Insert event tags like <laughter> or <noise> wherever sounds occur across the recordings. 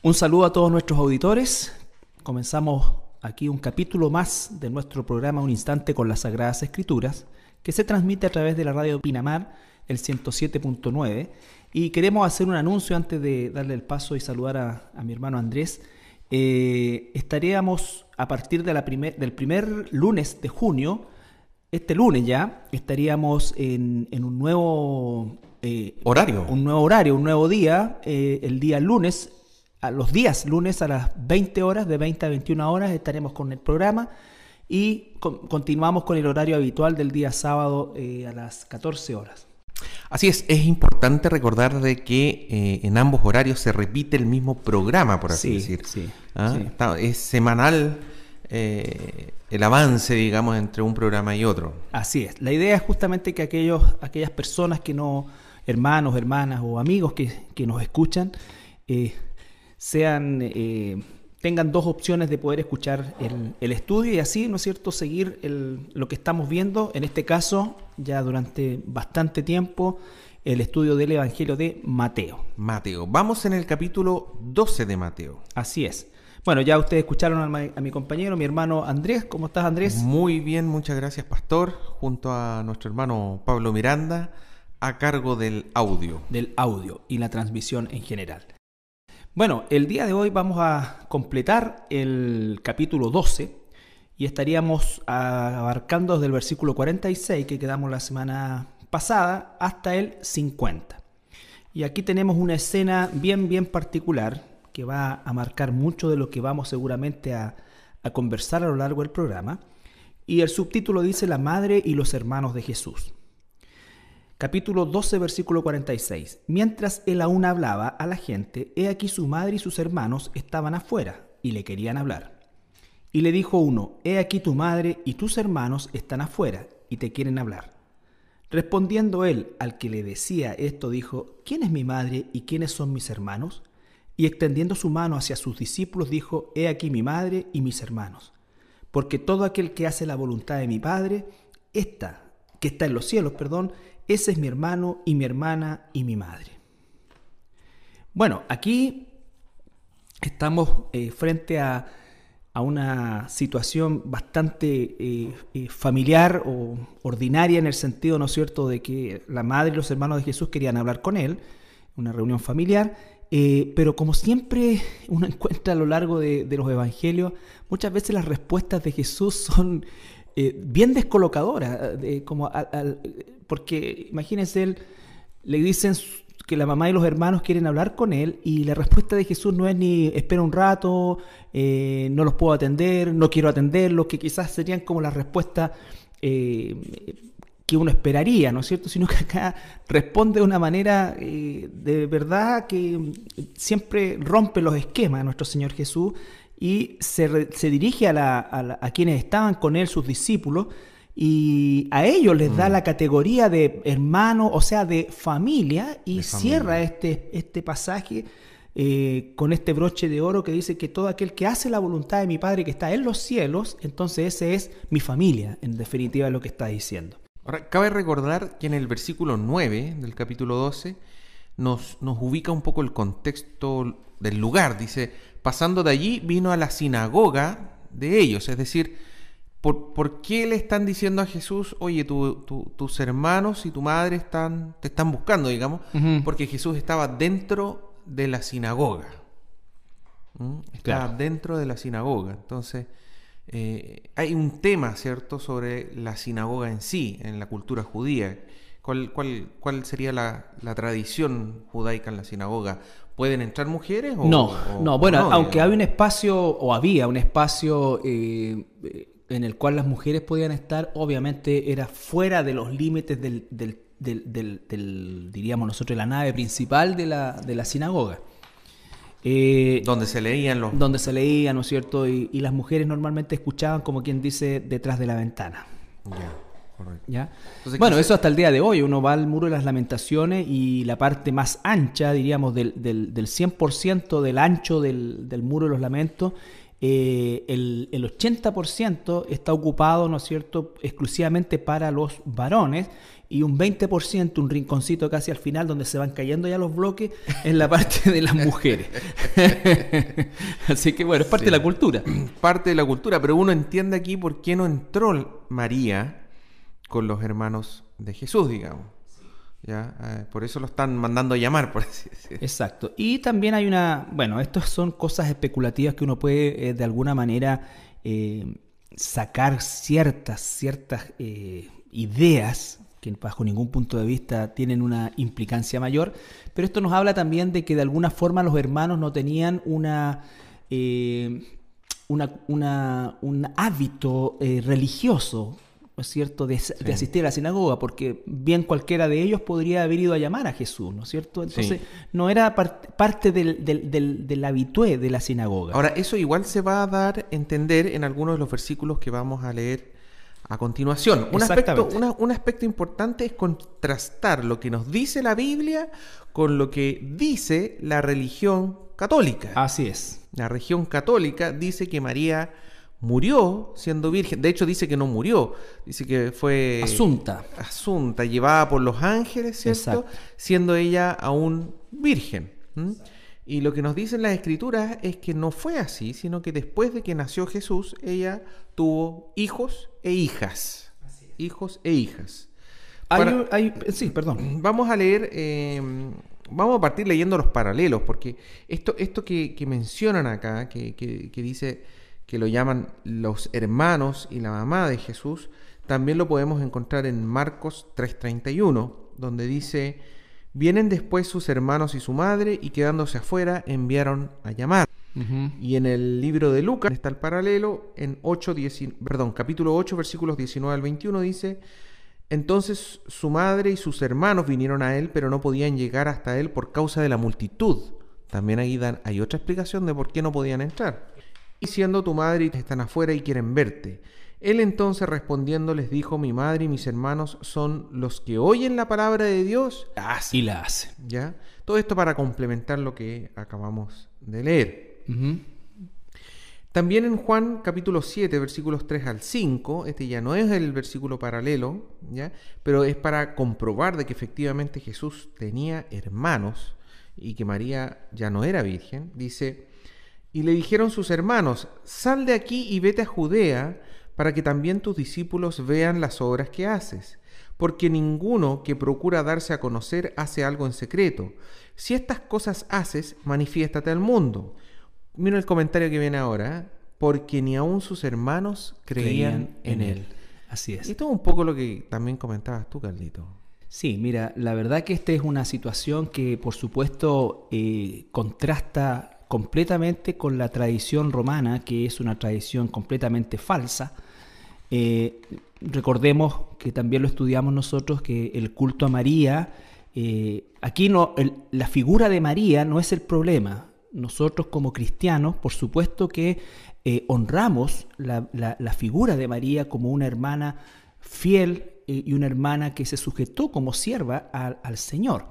Un saludo a todos nuestros auditores. Comenzamos aquí un capítulo más de nuestro programa Un Instante con las Sagradas Escrituras, que se transmite a través de la radio Pinamar, el 107.9. Y queremos hacer un anuncio antes de darle el paso y saludar a, mi hermano Andrés. Eh, estaríamos a partir de la del primer lunes de junio, este lunes ya, estaríamos en, un nuevo eh, horario. Un nuevo horario, un nuevo día, eh, el día lunes a los días lunes a las 20 horas, de 20 a 21 horas, estaremos con el programa y continuamos con el horario habitual del día sábado eh, a las 14 horas. Así es, es importante recordar de que eh, en ambos horarios se repite el mismo programa, por así decir. Sí, ¿Ah? es semanal eh, el avance, digamos, entre un programa y otro. Así es. La idea es justamente que aquellos, aquellas personas que no, hermanos, hermanas o amigos que, que nos escuchan, sean, eh, tengan dos opciones de poder escuchar el, estudio y así, ¿no es cierto?, seguir lo que estamos viendo, en este caso, ya durante bastante tiempo, el estudio del Evangelio de Mateo. Mateo. Vamos en el capítulo 12 de Mateo. Así es. Bueno, ya ustedes escucharon a mi, compañero, mi hermano Andrés. ¿Cómo estás, Andrés? Muy bien, muchas gracias, pastor. Junto a nuestro hermano Pablo Miranda, a cargo del audio. Del audio y la transmisión en general. Bueno, el día de hoy vamos a completar el capítulo 12 y estaríamos abarcando desde el versículo 46 que quedamos la semana pasada hasta el 50. Y aquí tenemos una escena bien, bien particular que va a marcar mucho de lo que vamos seguramente a, a conversar a lo largo del programa. Y el subtítulo dice La madre y los hermanos de Jesús capítulo 12, versículo 46. Mientras él aún hablaba a la gente, he aquí su madre y sus hermanos estaban afuera y le querían hablar. Y le dijo uno, he aquí tu madre y tus hermanos están afuera y te quieren hablar. Respondiendo él al que le decía esto, dijo, ¿quién es mi madre y quiénes son mis hermanos? Y extendiendo su mano hacia sus discípulos, dijo, He aquí mi madre y mis hermanos. Porque todo aquel que hace la voluntad de mi Padre, esta, que está en los cielos, perdón, ese es mi hermano y mi hermana y mi madre. Bueno, aquí estamos eh, frente a, una situación bastante eh, eh, familiar o ordinaria en el sentido, ¿no es cierto?, de que la madre y los hermanos de Jesús querían hablar con él, una reunión familiar, pero como siempre uno <laughs> encuentra a lo largo de, los evangelios, muchas veces las respuestas de Jesús son bien descolocadoras, como al, porque imagínense, él, le dicen que la mamá y los hermanos quieren hablar con él y la respuesta de Jesús no es ni espera un rato, eh, no los puedo atender, no quiero atenderlos, que quizás serían como la respuesta eh, que uno esperaría, ¿no es cierto? Sino que acá responde de una manera eh, de verdad que siempre rompe los esquemas nuestro Señor Jesús y se, se dirige a, a quienes estaban con él, sus discípulos, y a ellos les da mm. la categoría de hermano, o sea, de familia, y cierra este, este pasaje eh, con este broche de oro que dice que todo aquel que hace la voluntad de mi Padre que está en los cielos, entonces ese es mi familia, en definitiva lo que está diciendo. Ahora, cabe recordar que en el versículo 9 del capítulo 12 nos, nos ubica un poco el contexto del lugar. Dice, pasando de allí vino a la sinagoga de ellos, es decir, ¿Por, qué le están diciendo a Jesús, oye, tus hermanos y tu madre están, te están buscando, digamos? Porque Jesús estaba dentro de la sinagoga. ¿Mm? Estaba dentro de la sinagoga. Entonces, eh, hay un tema, ¿cierto?, sobre la sinagoga en sí, en la cultura judía. ¿Cuál, cuál, cuál sería la, tradición judaica en la sinagoga? ¿Pueden entrar mujeres? O, no, no, bueno, aunque hay un espacio, o había un espacio eh, en el cual las mujeres podían estar, obviamente era fuera de los límites del, del, del, diríamos nosotros, la nave principal de la, de la sinagoga. Eh, donde se leían los... Donde se leían, ¿no es cierto? Y, las mujeres normalmente escuchaban, como quien dice, detrás de la ventana. Ya, correcto. ¿Ya? bueno, eso hasta el día de hoy. Uno va al muro de las lamentaciones y la parte más ancha, diríamos, del, del, del 100% del ancho del, del muro de los lamentos eh, el, el, 80% está ocupado, ¿no es cierto?, exclusivamente para los varones y un 20%, un rinconcito casi al final donde se van cayendo ya los bloques, en la parte de las mujeres. <laughs> Así que bueno, es parte de la cultura. Parte de la cultura, pero uno entiende aquí por qué no entró María con los hermanos de Jesús, digamos. ¿Ya? Eh, por eso lo están mandando a llamar, <laughs> por así decirlo. Exacto. Y también hay una, bueno, estas son cosas especulativas que uno puede eh, de alguna manera eh, sacar ciertas, ciertas ideas que bajo ningún punto de vista tienen una implicancia mayor, pero esto nos habla también de que de alguna forma los hermanos no tenían una, una, un hábito religioso ¿no es cierto?, de, asistir a la sinagoga, porque bien cualquiera de ellos podría haber ido a llamar a Jesús, ¿no es cierto? Entonces, no era parte del, del, habitué de la sinagoga. Ahora, eso igual se va a dar a entender en algunos de los versículos que vamos a leer a continuación. Un aspecto, un aspecto importante es contrastar lo que nos dice la Biblia con lo que dice la religión católica. Así es. La religión católica dice que María murió siendo virgen. De hecho, dice que no murió. Dice que fue. Asunta. Asunta, llevada por los ángeles, ¿cierto? Siendo ella aún virgen. Y lo que nos dicen las escrituras es que no fue así, sino que después de que nació Jesús, ella tuvo hijos e hijas. Hijos e hijas. sí, perdón. Vamos a leer. Em, vamos a partir leyendo los paralelos, porque esto, esto que, mencionan acá, que, que dice que lo llaman los hermanos y la mamá de Jesús, también lo podemos encontrar en Marcos 3:31, donde dice, vienen después sus hermanos y su madre y quedándose afuera enviaron a llamar. Y en el libro de Lucas está el paralelo, en 8, perdón, capítulo 8, versículos 19 al 21 dice, entonces su madre y sus hermanos vinieron a él, pero no podían llegar hasta él por causa de la multitud. También ahí dan, hay otra explicación de por qué no podían entrar y siendo tu madre y están afuera y quieren verte. Él entonces respondiendo les dijo, mi madre y mis hermanos son los que oyen la palabra de Dios y la hacen. ¿Ya? Todo esto para complementar lo que acabamos de leer. También en Juan capítulo 7, versículos 3 al 5, este ya no es el versículo paralelo, ¿ya? pero es para comprobar de que efectivamente Jesús tenía hermanos y que María ya no era virgen. Dice, y le dijeron sus hermanos, sal de aquí y vete a Judea, para que también tus discípulos vean las obras que haces, porque ninguno que procura darse a conocer hace algo en secreto. Si estas cosas haces, manifiéstate al mundo. Mira el comentario que viene ahora, ¿eh? porque ni aun sus hermanos creían, en, él. Así es. Y esto es un poco lo que también comentabas tú, Carlito. Sí, mira, la verdad que esta es una situación que por supuesto eh, contrasta completamente con la tradición romana, que es una tradición completamente falsa. Eh, recordemos que también lo estudiamos nosotros, que el culto a María, eh, aquí no, la figura de María no es el problema. Nosotros como cristianos, por supuesto que eh, honramos la, figura de María como una hermana fiel y una hermana que se sujetó como sierva al, Señor.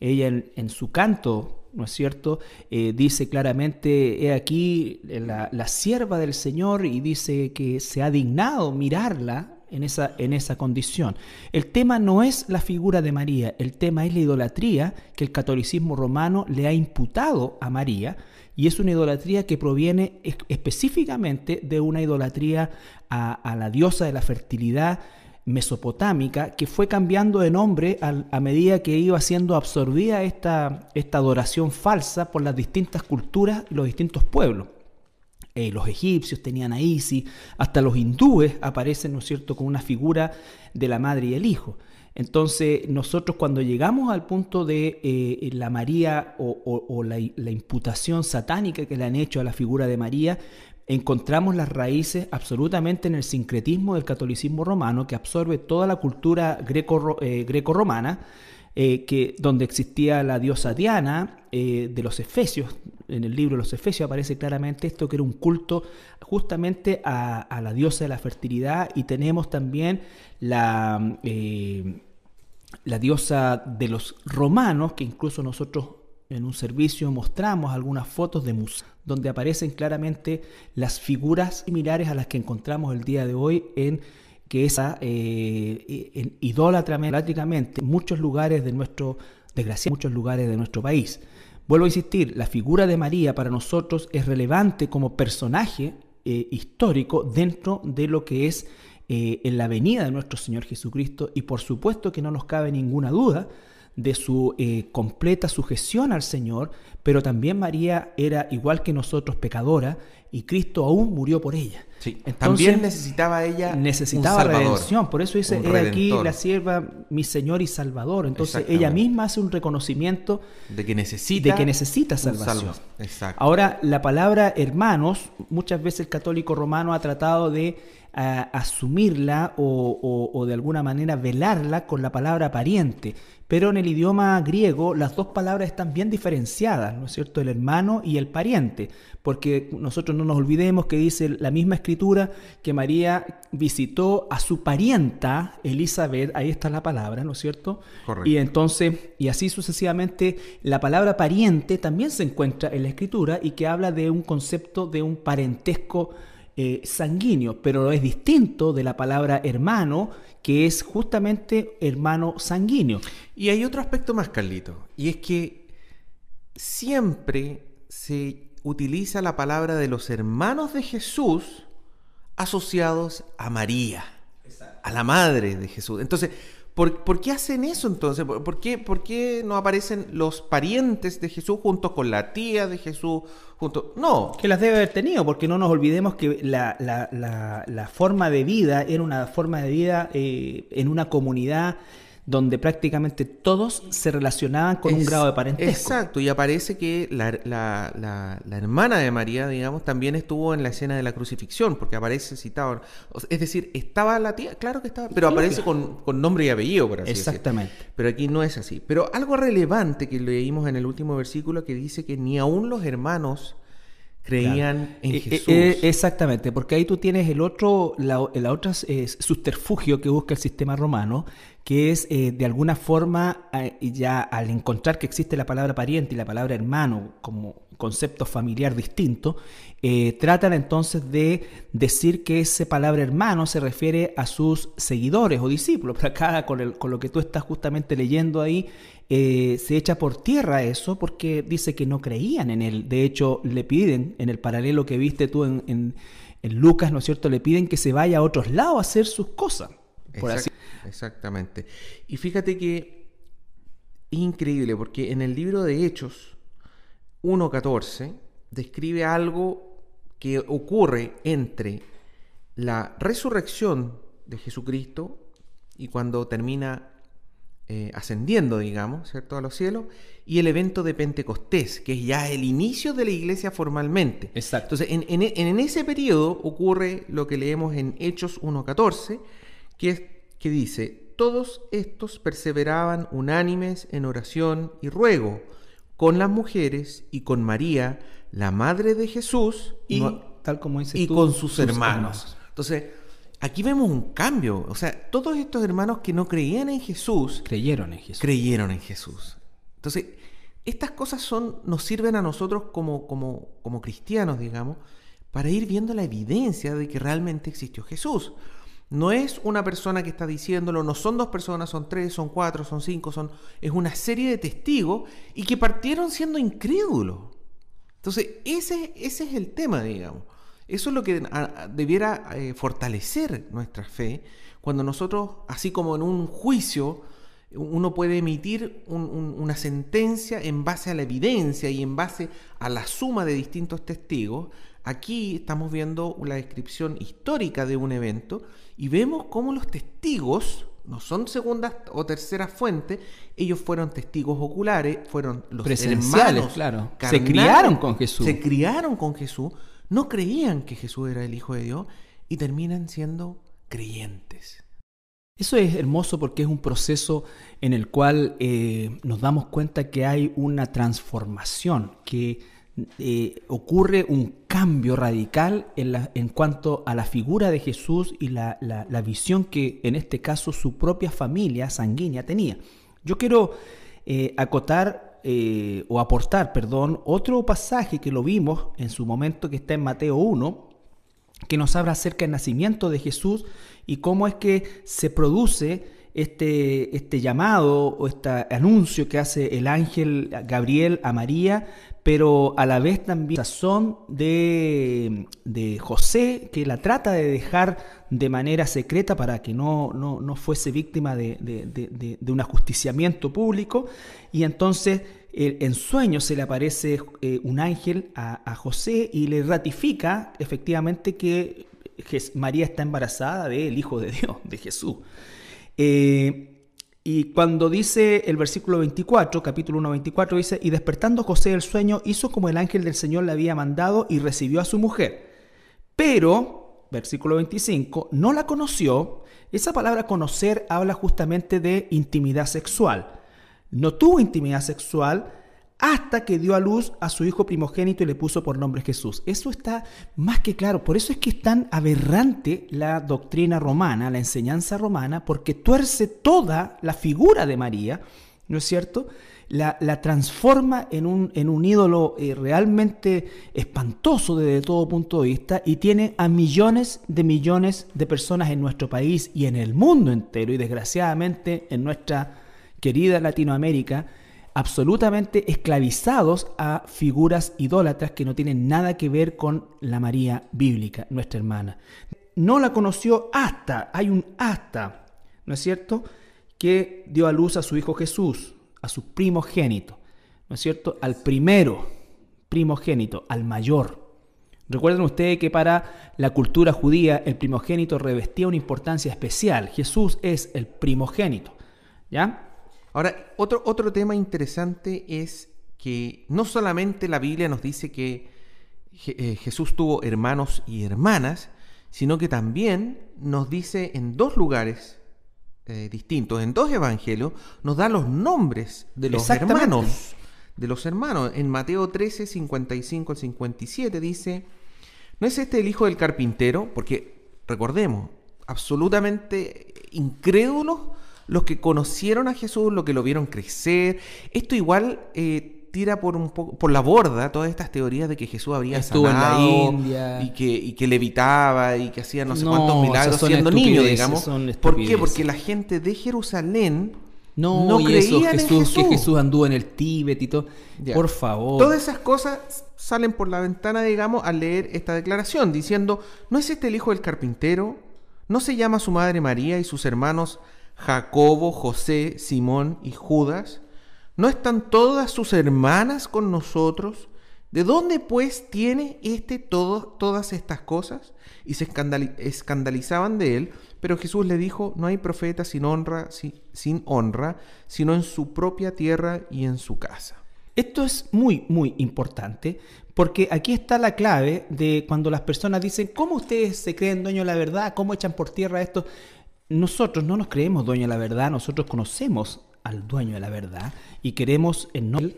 Ella en su canto ¿no es cierto? Eh, dice claramente, he aquí la, la, sierva del Señor y dice que se ha dignado mirarla en esa, en esa condición. El tema no es la figura de María, el tema es la idolatría que el catolicismo romano le ha imputado a María y es una idolatría que proviene específicamente de una idolatría a la diosa de la fertilidad, mesopotámica que fue cambiando de nombre a, medida que iba siendo absorbida esta, esta adoración falsa por las distintas culturas y los distintos pueblos. Eh, los egipcios tenían a Isis, hasta los hindúes aparecen, ¿no es cierto?, con una figura de la madre y el hijo. Entonces, nosotros cuando llegamos al punto de eh, la María o, la, la, imputación satánica que le han hecho a la figura de María, encontramos las raíces absolutamente en el sincretismo del catolicismo romano que absorbe toda la cultura greco, eh, eh, que, donde existía la diosa Diana eh, de los Efesios. En el libro de los Efesios aparece claramente esto que era un culto justamente a, la diosa de la fertilidad y tenemos también la, la diosa de los romanos que incluso nosotros en un servicio mostramos algunas fotos de museos donde aparecen claramente las figuras similares a las que encontramos el día de hoy en que esa eh, idólatra en muchos lugares de nuestro, desgracia, muchos lugares de nuestro país. Vuelvo a insistir, la figura de María para nosotros es relevante como personaje eh, histórico dentro de lo que es eh, en la venida de nuestro Señor Jesucristo y por supuesto que no nos cabe ninguna duda de su eh, completa sujeción al Señor, pero también María era igual que nosotros pecadora y Cristo aún murió por ella. Sí, también necesitaba ella necesitaba redención, por eso dice, he aquí la sierva, mi Señor y Salvador. Entonces ella misma hace un reconocimiento de que necesita, de que necesita salvación. Ahora, la palabra hermanos, muchas veces el católico romano ha tratado de asumirla o, de alguna manera velarla con la palabra pariente. Pero en el idioma griego las dos palabras están bien diferenciadas, ¿no es cierto? El hermano y el pariente, porque nosotros no nos olvidemos que dice la misma escritura que María visitó a su parienta Elizabeth, ahí está la palabra, ¿no es cierto? Correcto. Y entonces, y así sucesivamente, la palabra pariente también se encuentra en la escritura y que habla de un concepto de un parentesco eh, sanguíneo, pero es distinto de la palabra hermano, que es justamente hermano sanguíneo. Y hay otro aspecto más, Carlito, y es que siempre se utiliza la palabra de los hermanos de Jesús asociados a María, a la madre de Jesús. Entonces, ¿Por, qué hacen eso entonces? ¿Por qué, ¿Por qué, no aparecen los parientes de Jesús junto con la tía de Jesús? Junto... No. Que las debe haber tenido, porque no nos olvidemos que la, la, la, forma de vida era una forma de vida eh, en una comunidad donde prácticamente todos se relacionaban con un grado de parentesco. Exacto, y aparece que la, la, hermana de María, digamos, también estuvo en la escena de la crucifixión, porque aparece citado. Es decir, estaba la tía, claro que estaba, pero aparece con, nombre y apellido, por así Exactamente. Pero aquí no es así. Pero algo relevante que leímos en el último versículo que dice que ni aún los hermanos creían en eh, eh, Jesús. Eh, exactamente, porque ahí tú tienes el otro, la, la otra subterfugio que busca el sistema romano, que es de alguna forma, ya al encontrar que existe la palabra pariente y la palabra hermano como concepto familiar distinto, tratan entonces de decir que esa palabra hermano se refiere a sus seguidores o discípulos. Pero acá con, el, con lo que tú estás justamente leyendo ahí, eh, se echa por tierra eso porque dice que no creían en él. De hecho, le piden, en el paralelo que viste tú en, Lucas, ¿no es cierto? Le piden que se vaya a otros lados a hacer sus cosas. Exactamente. Y fíjate que es increíble porque en el libro de Hechos 1.14 describe algo que ocurre entre la resurrección de Jesucristo y cuando termina eh, ascendiendo, digamos, ¿cierto?, a los cielos, y el evento de Pentecostés, que es ya el inicio de la iglesia formalmente. Exacto. Entonces, en, en, ese periodo ocurre lo que leemos en Hechos 1.14, que, es, que dice, todos estos perseveraban unánimes en oración y ruego con las mujeres y con María, la madre de Jesús, y, tal como y con sus, hermanos. Entonces, Aquí vemos un cambio. O sea, todos estos hermanos que no creían en Jesús. Creyeron en Jesús. Creyeron en Jesús. Entonces, estas cosas son, nos sirven a nosotros como, como, como cristianos, digamos, para ir viendo la evidencia de que realmente existió Jesús. No es una persona que está diciéndolo, no son dos personas, son tres, son cuatro, son cinco, son. Es una serie de testigos y que partieron siendo incrédulos. Entonces, ese, ese es el tema, digamos. Eso es lo que debiera eh, fortalecer nuestra fe cuando nosotros, así como en un juicio, uno puede emitir una sentencia en base a la evidencia y en base a la suma de distintos testigos. Aquí estamos viendo la descripción histórica de un evento y vemos cómo los testigos no son segundas o terceras fuentes, ellos fueron testigos oculares, fueron los hermanos, claro. se criaron con Jesús. Se criaron con Jesús no creían que Jesús era el Hijo de Dios y terminan siendo creyentes. Eso es hermoso porque es un proceso en el cual eh, nos damos cuenta que hay una transformación, que eh, ocurre un cambio radical en, cuanto a la figura de Jesús y la, visión que en este caso su propia familia sanguínea tenía. Yo quiero eh, acotar eh, o aportar, perdón, otro pasaje que lo vimos en su momento que está en Mateo 1, que nos habla acerca del nacimiento de Jesús y cómo es que se produce este, este llamado o este anuncio que hace el ángel Gabriel a María, pero a la vez también son de, de José, que la trata de dejar de manera secreta para que no, no, fuese víctima de, de, un ajusticiamiento público, y entonces en sueño se le aparece eh, un ángel a, José y le ratifica efectivamente que María está embarazada del Hijo de Dios, de Jesús. Eh, y cuando dice el versículo 24, capítulo 1, 24, dice, y despertando José del sueño, hizo como el ángel del Señor le había mandado y recibió a su mujer. Pero, versículo 25, no la conoció. Esa palabra conocer habla justamente de intimidad sexual. No tuvo intimidad sexual hasta que dio a luz a su hijo primogénito y le puso por nombre Jesús. Eso está más que claro. Por eso es que es tan aberrante la doctrina romana, la enseñanza romana, porque tuerce toda la figura de María, ¿no es cierto? La, transforma en un, en un ídolo eh, realmente espantoso desde todo punto de vista y tiene a millones de millones de personas en nuestro país y en el mundo entero y desgraciadamente en nuestra querida Latinoamérica absolutamente esclavizados a figuras idólatras que no tienen nada que ver con la María bíblica, nuestra hermana. No la conoció hasta, hay un hasta, ¿no es cierto? Que dio a luz a su hijo Jesús, a su primogénito, ¿no es cierto? Al primero primogénito, al mayor. Recuerden ustedes que para la cultura judía el primogénito revestía una importancia especial. Jesús es el primogénito, ¿ya? Ahora, otro, otro tema interesante es que no solamente la Biblia nos dice que eh, Jesús tuvo hermanos y hermanas, sino que también nos dice en dos lugares eh, distintos, en dos evangelios, nos da los nombres de los hermanos. De los hermanos. En Mateo 13, 55 al 57 dice, ¿no es este el hijo del carpintero? Porque, recordemos, absolutamente incrédulos los que conocieron a Jesús, los que lo vieron crecer. Esto igual eh, tira por un poco por la borda todas estas teorías de que Jesús habría Estuvo en la India y que, y que levitaba y que hacía no sé cuántos milagros siendo niño, digamos. ¿Por qué? Porque la gente de Jerusalén no, creía eso, Jesús, que Jesús anduvo en el Tíbet y todo. Por favor. Todas esas cosas salen por la ventana, digamos, al leer esta declaración, diciendo, ¿no es este el hijo del carpintero? ¿No se llama su madre María y sus hermanos Jacobo, José, Simón y Judas? ¿No están todas sus hermanas con nosotros? ¿De dónde pues tiene éste todas estas cosas? Y se escandalizaban de él, pero Jesús le dijo, no hay profeta sin honra, sin honra, sino en su propia tierra y en su casa. Esto es muy, muy importante porque aquí está la clave de cuando las personas dicen, ¿cómo ustedes se creen dueños de la verdad? ¿Cómo echan por tierra esto? Nosotros no nos creemos dueños de la verdad, nosotros conocemos al dueño de la verdad y queremos en él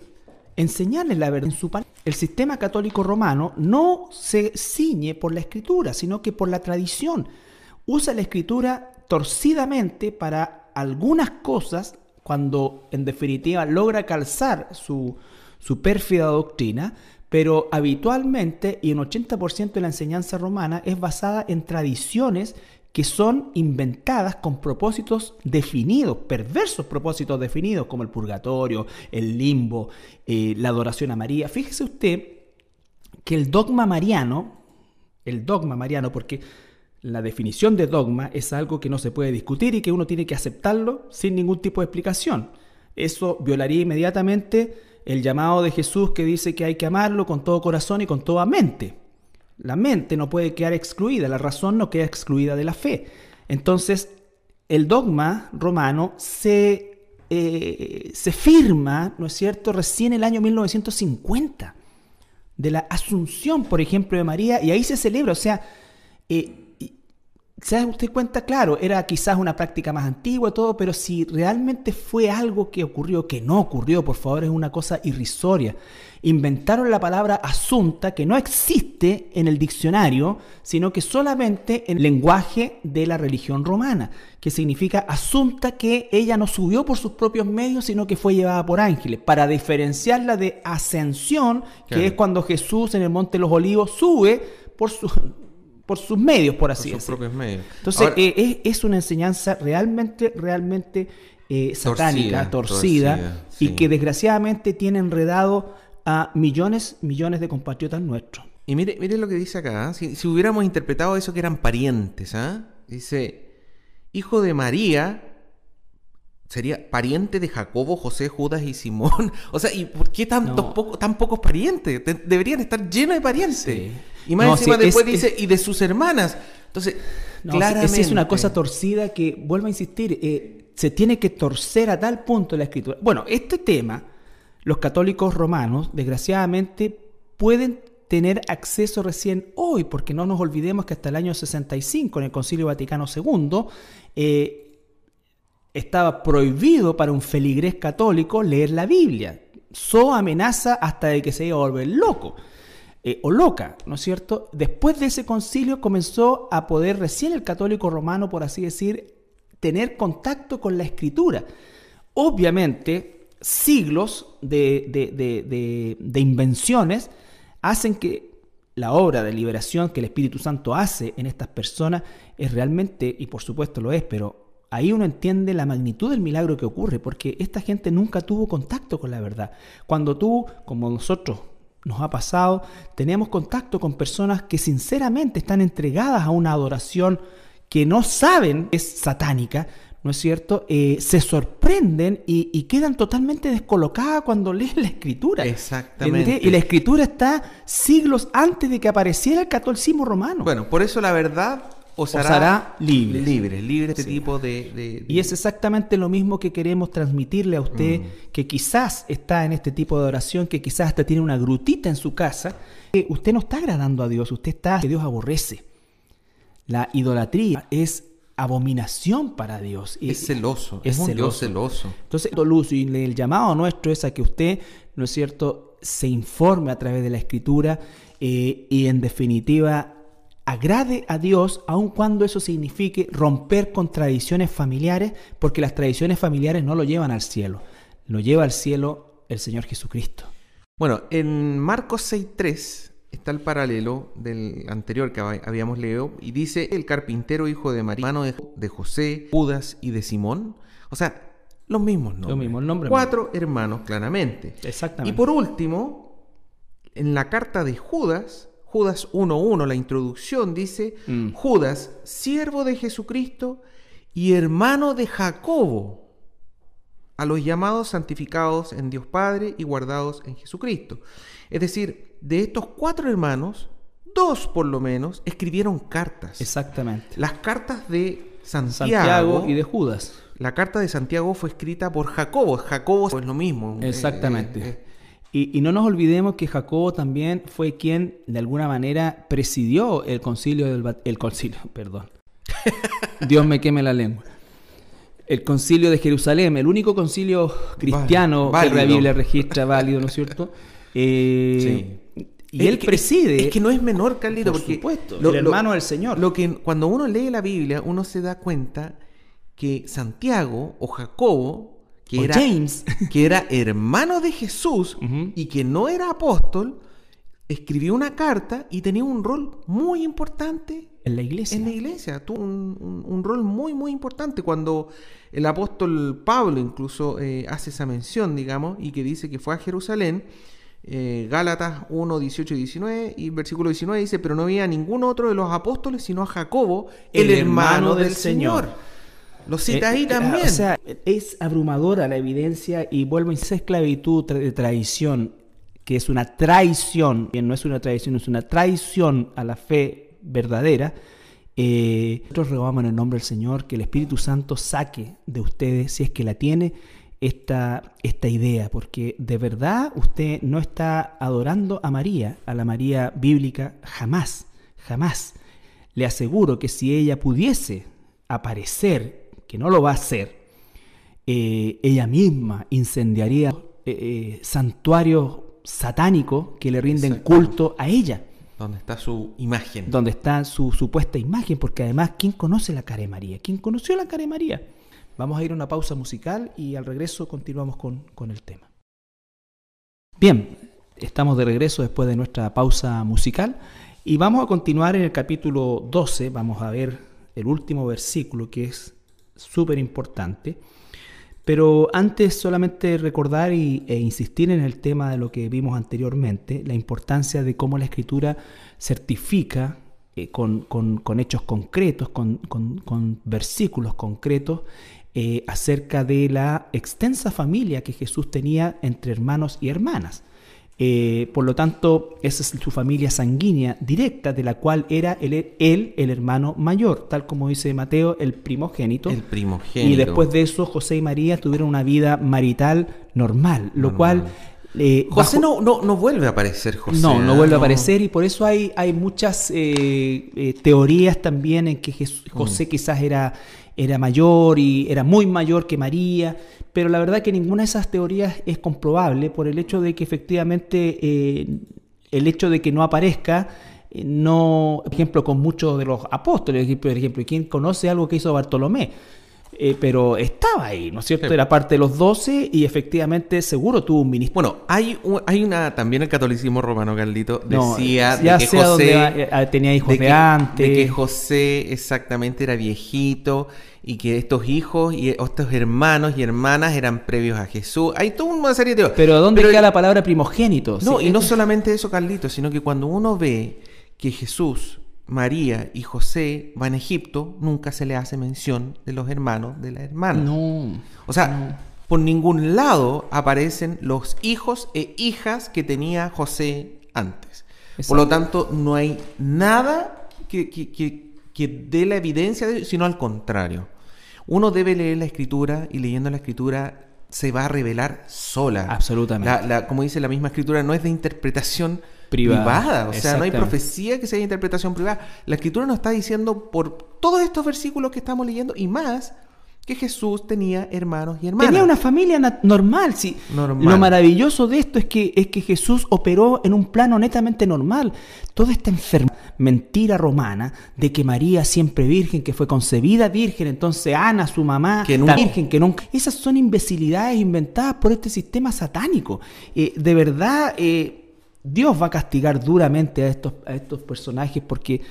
enseñarle la verdad en su palabra. El sistema católico romano no se ciñe por la escritura, sino que por la tradición. Usa la escritura torcidamente para algunas cosas cuando en definitiva logra calzar su, su pérfida doctrina, pero habitualmente y en 80% de la enseñanza romana es basada en tradiciones que son inventadas con propósitos definidos, perversos propósitos definidos, como el purgatorio, el limbo, eh, la adoración a María. Fíjese usted que el dogma mariano, el dogma mariano, porque la definición de dogma es algo que no se puede discutir y que uno tiene que aceptarlo sin ningún tipo de explicación. Eso violaría inmediatamente el llamado de Jesús que dice que hay que amarlo con todo corazón y con toda mente. La mente no puede quedar excluida, la razón no queda excluida de la fe. Entonces, el dogma romano se, eh, se firma, ¿no es cierto?, recién el año 1950, de la asunción, por ejemplo, de María, y ahí se celebra, o sea, eh, se da usted cuenta, claro, era quizás una práctica más antigua y todo, pero si realmente fue algo que ocurrió, que no ocurrió, por favor, es una cosa irrisoria. Inventaron la palabra asunta, que no existe en el diccionario, sino que solamente en el lenguaje de la religión romana, que significa asunta que ella no subió por sus propios medios, sino que fue llevada por ángeles, para diferenciarla de ascensión, que es cuando Jesús en el Monte de los Olivos sube por su por sus medios, por así Por sus decirlo. propios medios. Entonces, Ahora- eh, es, es una enseñanza realmente, realmente eh, satánica, torcida, torcida, y sí. que desgraciadamente tiene enredado a millones, millones de compatriotas nuestros. Y mire, mire lo que dice acá. ¿ah? Si, si hubiéramos interpretado eso que eran parientes, ¿ah? Dice, hijo de María, sería pariente de Jacobo, José, Judas y Simón. <laughs> O sea, ¿y por qué tantos No. tan pocos parientes? Te- deberían estar llenos de parientes. Sí. Y más No, encima sí, después es- dice, y de sus hermanas. Entonces, No, claramente... es una cosa torcida que, vuelvo a insistir, eh, se tiene que torcer a tal punto la escritura. Bueno, este tema, los católicos romanos, desgraciadamente, pueden tener acceso recién hoy, porque no nos olvidemos que hasta el año 65, en el Concilio Vaticano II, eh, estaba prohibido para un feligrés católico leer la Biblia. So amenaza hasta de que se iba a volver loco eh, o loca, ¿no es cierto? Después de ese concilio comenzó a poder recién el católico romano, por así decir, tener contacto con la escritura. Obviamente, siglos de, de- de- de- de invenciones hacen que la obra de liberación que el Espíritu Santo hace en estas personas es realmente, y por supuesto lo es, pero ahí uno entiende la magnitud del milagro que ocurre, porque esta gente nunca tuvo contacto con la verdad. Cuando tú, como nosotros nos ha pasado, tenemos contacto con personas que sinceramente están entregadas a una adoración que no saben es satánica, ¿no es cierto? Eh, se sorprenden y, y quedan totalmente descolocadas cuando leen la escritura. Exactamente. Y la escritura está siglos antes de que apareciera el catolicismo romano. Bueno, por eso la verdad os Os hará, hará libres. Libres, de este Sí. tipo de... de- Y es exactamente lo mismo que queremos transmitirle a usted, que quizás está en este tipo de oración, que quizás hasta tiene una grutita en su casa, que usted no está agradando a Dios, usted está que Dios aborrece. La idolatría es abominación para Dios. Es celoso, es es, un Dios celoso. celoso. Entonces, Luz, y el llamado nuestro es a que usted, ¿no es cierto?, se informe a través de la escritura eh, y en definitiva agrade a Dios, aun cuando eso signifique romper con tradiciones familiares, porque las tradiciones familiares no lo llevan al cielo, lo lleva al cielo el Señor Jesucristo. Bueno, en Marcos 6.3 está el paralelo del anterior que hab- habíamos leído y dice el carpintero hijo de María, hermano de, José, Judas y de Simón. O sea, los mismos nombres. mismo, el nombre Cuatro hermanos, claramente. Exactamente. Y por último, en la carta de Judas, Judas 1.1, la introducción dice, Mm. Judas, siervo de Jesucristo y hermano de Jacobo, a los llamados santificados en Dios Padre y guardados en Jesucristo. Es decir, de estos cuatro hermanos, dos por lo menos escribieron cartas. Exactamente. Las cartas de Santiago, Santiago y de Judas. La carta de Santiago fue escrita por Jacobo. Jacobo es lo mismo. Exactamente. Eh, eh, eh, Y, y no nos olvidemos que Jacobo también fue quien de alguna manera presidió el concilio del el concilio, <laughs> perdón. Dios me queme la lengua. El concilio de Jerusalén, el único concilio cristiano Válido. que la Biblia registra válido, ¿no es cierto? <laughs> Eh, Y Es él que- preside. Es que no es menor, Carlito, Por porque supuesto, el hermano del Señor. Lo que cuando uno lee la Biblia, uno se da cuenta que Santiago o Jacobo, que O era James. <laughs> que era hermano de Jesús y que no era apóstol, escribió una carta y tenía un rol muy importante en la iglesia. en la iglesia. Tuvo un, un- un rol muy, muy importante cuando el apóstol Pablo incluso eh, hace esa mención, digamos, y que dice que fue a Jerusalén. eh, Gálatas 1, 18 y 19, y versículo 19 dice, pero no había ningún otro de los apóstoles sino a Jacobo, el, hermano, del Señor. Lo cita Eh, ahí eh, también. O sea, es abrumadora la evidencia y vuelvo a insistir, esclavitud de traición, que es una traición, que no es una traición, es una traición a la fe verdadera. Eh, nosotros rogamos en el nombre del Señor que el Espíritu Santo saque de ustedes, si es que la tiene, esta, esta idea, porque de verdad usted no está adorando a María, a la María bíblica, jamás, jamás. Le aseguro que si ella pudiese aparecer, que no lo va a hacer, eh, ella misma incendiaría eh, eh, santuarios satánicos que le rinden culto a ella, donde está su imagen. donde está su supuesta imagen, porque además, ¿quién conoce la cara de María? ¿Quién conoció la cara de María? Vamos a ir a una pausa musical y al regreso continuamos con, con el tema. Bien, estamos de regreso después de nuestra pausa musical Y vamos a continuar en el capítulo 12, vamos a ver el último versículo que es súper importante. Pero antes solamente recordar y, e insistir en el tema de lo que vimos anteriormente, la importancia de cómo la escritura certifica eh, con, hechos concretos, con, versículos concretos, eh, acerca de la extensa familia que Jesús tenía entre hermanos y hermanas. Eh, por lo tanto, esa es su familia sanguínea directa, de la cual era él, el hermano mayor, tal como dice Mateo, el primogénito. El primogénito. Y después de eso, José y María tuvieron una vida marital normal, lo cual... Eh, José no, no, no, vuelve a aparecer, José. No, no vuelve a aparecer y por eso hay, hay muchas eh, teorías también en que José mm. quizás era, era mayor y era muy mayor que María pero la verdad que ninguna de esas teorías es comprobable por el hecho de que efectivamente eh, el hecho de que no aparezca eh, no, por ejemplo, con muchos de los apóstoles, por ejemplo, ¿quién conoce algo que hizo Bartolomé? Eh, pero estaba ahí, ¿no es cierto? Era parte de los doce y efectivamente seguro tuvo un ministro. Bueno, hay, hay una, también el catolicismo romano, Carlito, decía de que José tenía hijos de, antes. De que José exactamente era viejito y que estos hijos y estos hermanos y hermanas eran previos a Jesús. Hay toda una serie de... Pero ¿dónde queda la palabra primogénito? No, y no solamente eso, Carlito, sino que cuando uno ve que Jesús, María y José van a Egipto, nunca se le hace mención de los hermanos de la hermana. No. O sea, por ningún lado aparecen los hijos e hijas que tenía José antes. Por lo tanto, no hay nada que, que, que, que dé la evidencia, de, sino al contrario. Uno debe leer la escritura y leyendo la escritura se va a revelar sola. Absolutamente. como dice la misma escritura, no es de interpretación privada. O sea, no hay profecía que sea de interpretación privada. La escritura nos está diciendo por todos estos versículos que estamos leyendo y más que Jesús tenía hermanos y hermanas. Tenía una familia normal, sí. Lo maravilloso de esto es que, es que Jesús operó en un plano netamente normal. Toda esta enferma mentira romana de que María siempre virgen, que fue concebida virgen, entonces Ana, su mamá, que virgen, que nunca... Esas son imbecilidades inventadas por este sistema satánico. Eh, de verdad, eh, Dios va a castigar duramente a estos, a estos personajes porque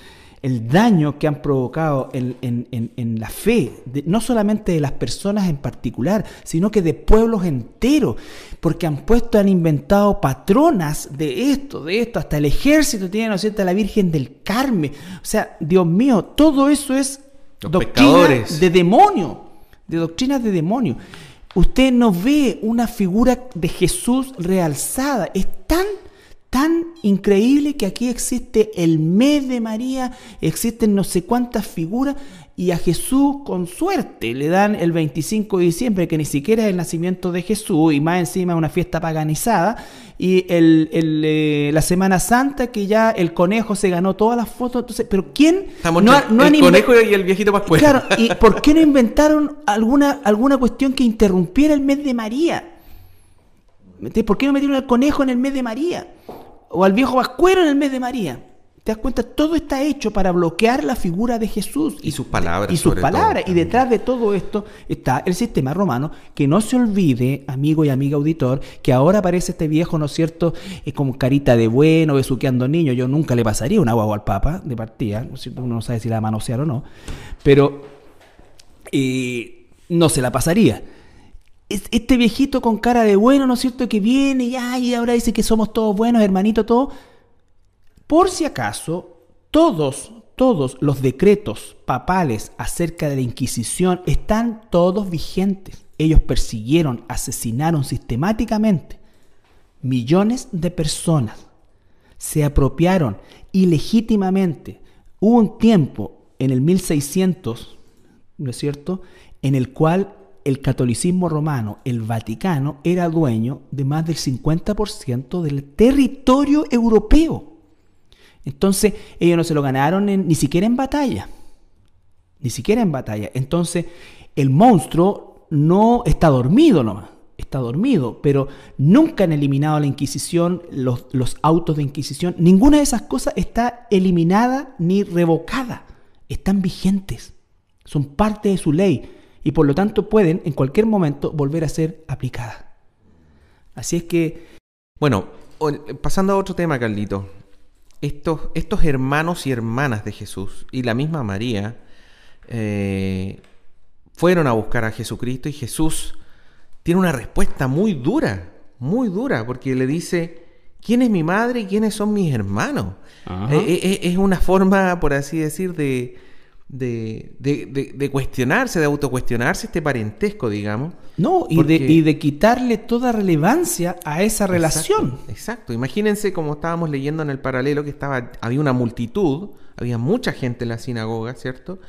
el daño que han provocado en, la fe, no solamente de las personas en particular, sino que de pueblos enteros, porque han puesto, han inventado patronas de esto, de esto, hasta el ejército tiene, ¿no es cierto?, la Virgen del Carmen. O sea, Dios mío, todo eso es doctrina de demonio, de doctrinas de demonio. Usted no ve una figura de Jesús realzada, es tan tan increíble que aquí existe el mes de María, existen no sé cuántas figuras y a Jesús con suerte le dan el 25 de diciembre, que ni siquiera es el nacimiento de Jesús y más encima una fiesta paganizada, y el, eh, la Semana Santa que ya el conejo se ganó todas las fotos, entonces, pero ¿quién? no, no el conejo y el viejito Pascual. Claro, ¿y por qué no inventaron alguna, alguna cuestión que interrumpiera el mes de María? ¿Por qué no metieron al conejo en el mes de María? O al viejo vascuero en el mes de María. ¿Te das cuenta? Todo está hecho para bloquear la figura de Jesús. Y sus palabras. Y sus palabras. y detrás de todo esto está el sistema romano. Que no se olvide, amigo y amiga auditor, que ahora aparece este viejo, ¿no es cierto?, es como carita de bueno, besuqueando niños. Yo nunca le pasaría una guagua al Papa de partida. Uno no sabe si la manosear o no. Pero eh, no se la pasaría este viejito con cara de bueno, ¿no es cierto? Que viene y, ahora dice que somos todos buenos, hermanito, todo. Por si acaso, todos, todos los decretos papales acerca de la Inquisición están todos vigentes. Ellos persiguieron, asesinaron sistemáticamente millones de personas. Se apropiaron ilegítimamente. Hubo un tiempo en el 1600, ¿no es cierto?, en el cual el catolicismo romano, el Vaticano, era dueño de más del 50% del territorio europeo. Entonces, ellos no se lo ganaron ni siquiera en batalla. Ni siquiera en batalla. Entonces, el monstruo no está dormido nomás. Está dormido, pero nunca han eliminado la Inquisición, los, los autos de Inquisición. Ninguna de esas cosas está eliminada ni revocada. Están vigentes. Son parte de su ley y por lo tanto pueden en cualquier momento volver a ser aplicadas. Así es que... Bueno, pasando a otro tema, Carlito. estos, estos hermanos y hermanas de Jesús y la misma María eh, fueron a buscar a Jesucristo y Jesús tiene una respuesta muy dura, muy dura, porque le dice, ¿quién es mi madre y quiénes son mis hermanos? Eh, eh, es una forma, por así decir, de, de, de, de, cuestionarse, de autocuestionarse este parentesco, digamos. No, y, de, y de quitarle toda relevancia a esa relación. Exacto, Imagínense como estábamos leyendo en el paralelo que estaba, había una multitud, había mucha gente en la sinagoga, ¿cierto?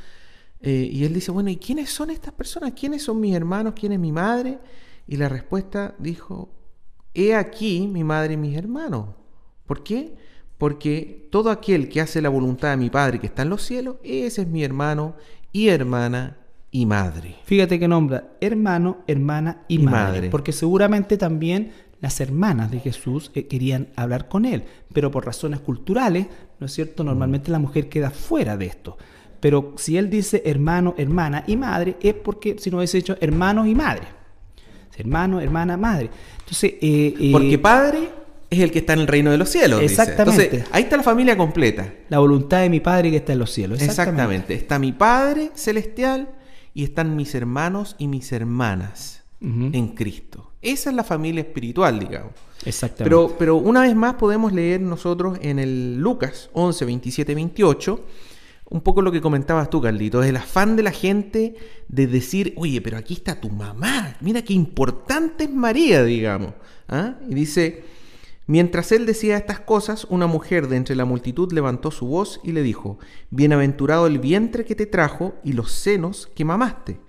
y él dice, bueno, ¿y quiénes son estas personas? ¿Quiénes son mis hermanos? ¿Quién es mi madre? Y la respuesta dijo, he aquí mi madre y mis hermanos. ¿Por qué? Porque todo aquel que hace la voluntad de mi Padre que está en los cielos, ese es mi hermano y hermana y madre. Fíjate que nombra hermano, hermana y, madre, Porque seguramente también las hermanas de Jesús eh, querían hablar con él, pero por razones culturales, ¿no es cierto? Normalmente la mujer queda fuera de esto. Pero si él dice hermano, hermana y madre, es porque si no hubiese dicho hermano y madre hermano, hermana, madre. Entonces, eh, eh, Porque padre es el que está en el reino de los cielos. Exactamente. Entonces, ahí está la familia completa. La voluntad de mi padre que está en los cielos. Exactamente. Está mi padre celestial y están mis hermanos y mis hermanas en Cristo. Esa es la familia espiritual, digamos. Exactamente. Pero, pero una vez más podemos leer nosotros en el Lucas 11, 27, 28 un poco lo que comentabas tú, Carlito, el afán de la gente de decir, oye, pero aquí está tu mamá, mira qué importante es María, digamos. ¿ah? Y dice, mientras él decía estas cosas, una mujer de entre la multitud levantó su voz y le dijo, bienaventurado el vientre que te trajo y los senos que mamaste.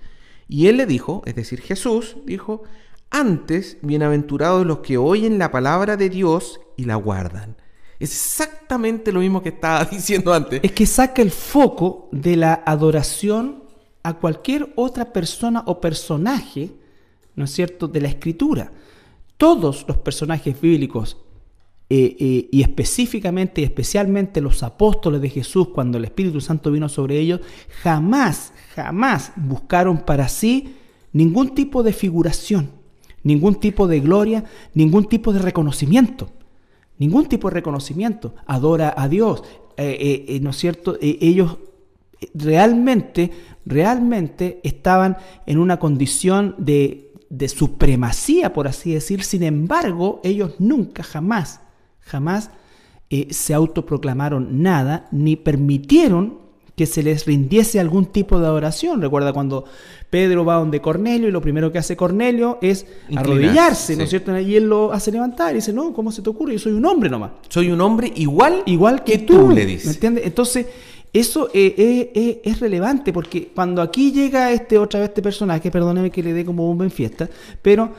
Y él le dijo, es decir, Jesús dijo, antes, bienaventurados los que oyen la palabra de Dios y la guardan. Es exactamente lo mismo que estaba <laughs> diciendo antes. Es que saca el foco de la adoración a cualquier otra persona o personaje, ¿no es cierto?, de la escritura. Todos los personajes bíblicos, eh, eh, y específicamente y especialmente los apóstoles de Jesús, cuando el Espíritu Santo vino sobre ellos, jamás, jamás buscaron para sí ningún tipo de figuración, ningún tipo de gloria, ningún tipo de reconocimiento ningún tipo de reconocimiento, adora a Dios, eh, ¿no es cierto? ellos realmente, realmente estaban en una condición de, de supremacía, por así decir, sin embargo, ellos nunca, jamás, jamás se autoproclamaron nada, ni permitieron que se les rindiese algún tipo de adoración. Recuerda cuando Pedro va donde Cornelio y lo primero que hace Cornelio es arrodillarse, ¿no es cierto? Y él lo hace levantar y dice, no, ¿cómo se te ocurre? Yo soy un hombre nomás. Soy un hombre igual, igual que, tú, le dices. ¿Me entiendes? Entonces, eso eh, eh, eh, es relevante porque cuando aquí llega este otra vez este personaje, perdóneme que le dé como un en fiesta, pero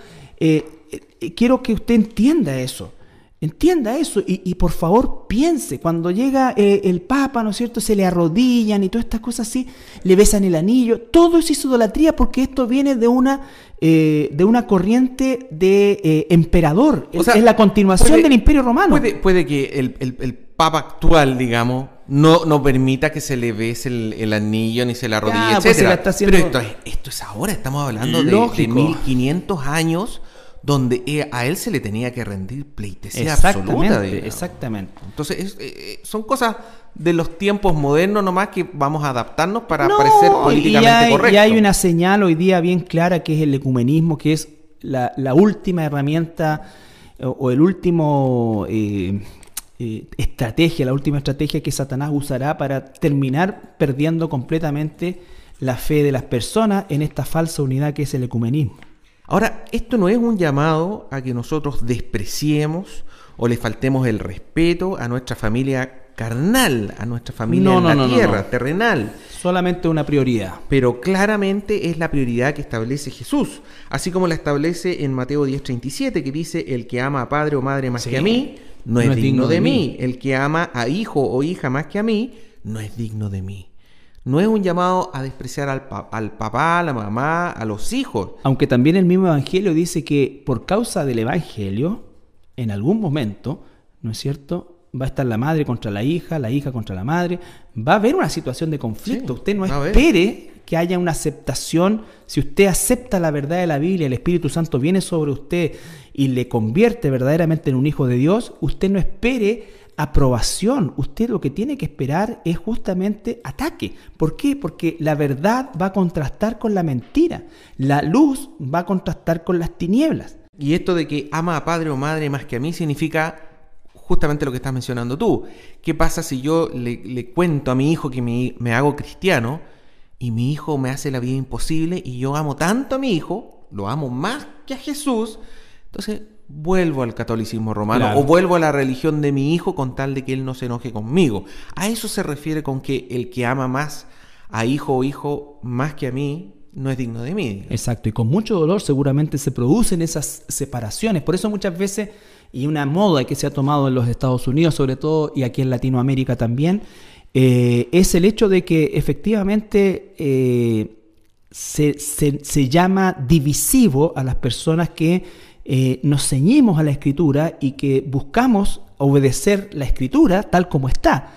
quiero que usted entienda eso. Entienda eso y, por favor piense, cuando llega eh, el Papa, ¿no es cierto? Se le arrodillan y todas estas cosas así, le besan el anillo, todo es idolatría porque esto viene de una, eh, de una corriente de eh, emperador, es, la continuación del imperio romano. Puede, puede que el, Papa actual, digamos, no, no permita que se le bese el, anillo ni se le arrodille, pues Pero esto es, esto es ahora, estamos hablando de, de 1500 años donde e, a él se le tenía que rendir pleitesía absoluta. Exactamente. Entonces, eh, eh, son cosas de los tiempos modernos nomás que vamos a adaptarnos para parecer políticamente correctos. Y hay una señal hoy día bien clara que es el ecumenismo, que es la, última herramienta o, el último... Eh, estrategia, la última estrategia que Satanás usará para terminar perdiendo completamente la fe de las personas en esta falsa unidad que es el ecumenismo. Ahora, esto no es un llamado a que nosotros despreciemos o le faltemos el respeto a nuestra familia carnal, a nuestra familia en la tierra, terrenal. Solamente una prioridad. Pero claramente es la prioridad que establece Jesús, así como la establece en Mateo 10:37, que dice, el que ama a padre o madre más que a mí, no, es, digno, de, mí. El que ama a hijo o hija más que a mí, no es digno de mí. No es un llamado a despreciar al, al, papá, a la mamá, a los hijos. Aunque también el mismo Evangelio dice que por causa del Evangelio, en algún momento, ¿no es cierto? Va a estar la madre contra la hija, la hija contra la madre. Va a haber una situación de conflicto. usted no espere que haya una aceptación. Si usted acepta la verdad de la Biblia, el Espíritu Santo viene sobre usted y le convierte verdaderamente en un hijo de Dios, usted no espere aprobación. Usted lo que tiene que esperar es justamente ataque. ¿Por qué? Porque la verdad va a contrastar con la mentira. La luz va a contrastar con las tinieblas. Y esto de que ama a padre o madre más que a mí significa justamente lo que estás mencionando tú. ¿Qué pasa si yo le, cuento a mi hijo que me, me hago cristiano y mi hijo me hace la vida imposible y yo amo tanto a mi hijo, lo amo más que a Jesús? Entonces vuelvo al catolicismo romano o vuelvo a la religión de mi hijo con tal de que él no se enoje conmigo. A eso se refiere con que el que ama más a hijo o hijo más que a mí no es digno de mí. Exacto, y con mucho dolor seguramente se producen esas separaciones. Por eso muchas veces, y una moda que se ha tomado en los Estados Unidos sobre todo, y aquí en Latinoamérica también, eh, es el hecho de que efectivamente eh, se, se llama divisivo a las personas que eh, nos ceñimos a la escritura y que buscamos obedecer la escritura tal como está.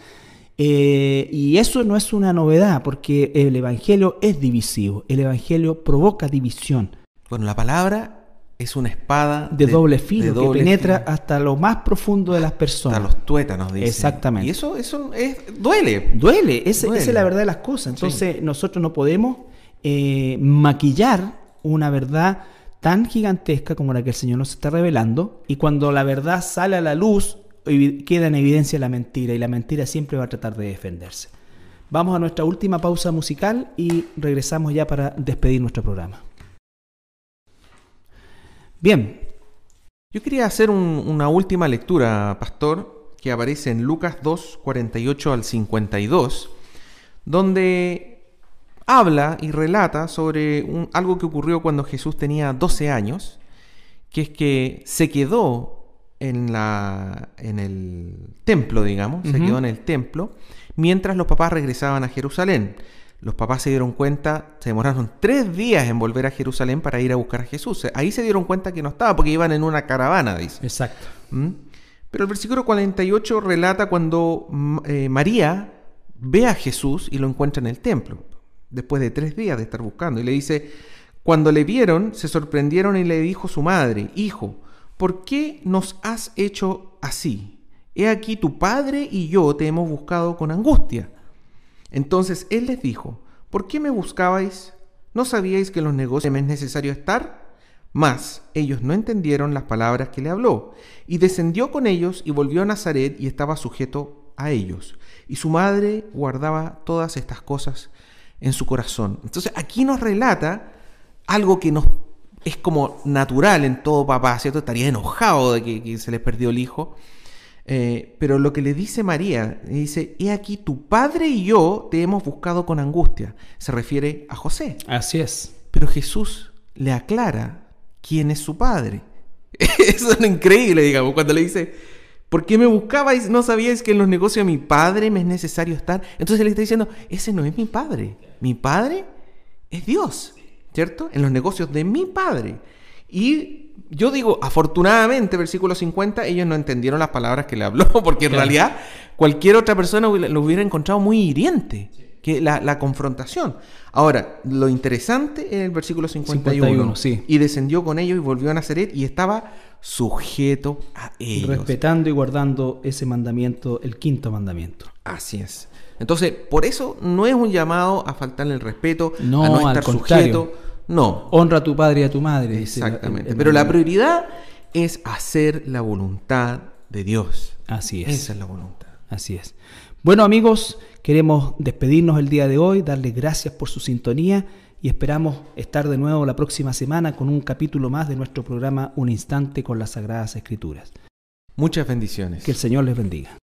Eh, y eso no es una novedad, porque el Evangelio es divisivo, el Evangelio provoca división. Bueno, la palabra es una espada de, doble filo que penetra hasta lo más profundo de las personas. Hasta los tuétanos, dice. Exactamente. Y eso, eso es, duele. Duele, esa es la verdad de las cosas. Entonces nosotros no podemos eh, maquillar una verdad tan gigantesca como la que el Señor nos está revelando, y cuando la verdad sale a la luz, queda en evidencia la mentira, y la mentira siempre va a tratar de defenderse. Vamos a nuestra última pausa musical y regresamos ya para despedir nuestro programa. Bien. Yo quería hacer una última lectura, pastor, que aparece en Lucas 2, 48 al 52, donde habla y relata sobre algo que ocurrió cuando Jesús tenía 12 años, que es que se quedó en, la, en el templo, digamos, se quedó en el templo, mientras los papás regresaban a Jerusalén. Los papás se dieron cuenta, se demoraron tres días en volver a Jerusalén para ir a buscar a Jesús. Ahí se dieron cuenta que no estaba, porque iban en una caravana, dice. Exacto. ¿Mm? Pero el versículo 48 relata cuando eh, María ve a Jesús y lo encuentra en el templo después de tres días de estar buscando. Y le dice, cuando le vieron, se sorprendieron y le dijo su madre, Hijo, ¿por qué nos has hecho así? He aquí tu padre y yo te hemos buscado con angustia. Entonces él les dijo, ¿por qué me buscabais? ¿No sabíais que en los negocios me es necesario estar? Mas ellos no entendieron las palabras que le habló, y descendió con ellos y volvió a Nazaret y estaba sujeto a ellos. Y su madre guardaba todas estas cosas en su corazón. Entonces aquí nos relata algo que nos es como natural en todo papá, ¿cierto? Estaría enojado de que, se le perdió el hijo. Eh, pero lo que le dice María, dice, he aquí tu padre y yo te hemos buscado con angustia. Se refiere a José. Así es. Pero Jesús le aclara quién es su padre. <laughs> Eso es increíble, digamos, cuando le dice, ¿Por qué me buscabais? ¿No sabíais que en los negocios de mi padre me es necesario estar? Entonces él está diciendo, ese no es mi padre. Mi padre es Dios, ¿cierto? En los negocios de mi padre. Y yo digo, afortunadamente, versículo 50, ellos no entendieron las palabras que le habló, <laughs> porque en realidad cualquier otra persona lo hubiera encontrado muy hiriente que la, confrontación. Ahora, lo interesante es el versículo 51. sí. Y descendió con ellos y volvió a Nazaret y estaba sujeto a ellos. Respetando y guardando ese mandamiento, el quinto mandamiento. Así es. Entonces, por eso no es un llamado a faltarle el respeto, no, a no estar sujeto. No. Honra a tu padre y a tu madre. Exactamente. Pero la prioridad es hacer la voluntad de Dios. Así es. Esa es la voluntad. Así es. Bueno amigos, queremos despedirnos el día de hoy, darles gracias por su sintonía y esperamos estar de nuevo la próxima semana con un capítulo más de nuestro programa Un Instante con las Sagradas Escrituras. Muchas bendiciones. Que el Señor les bendiga.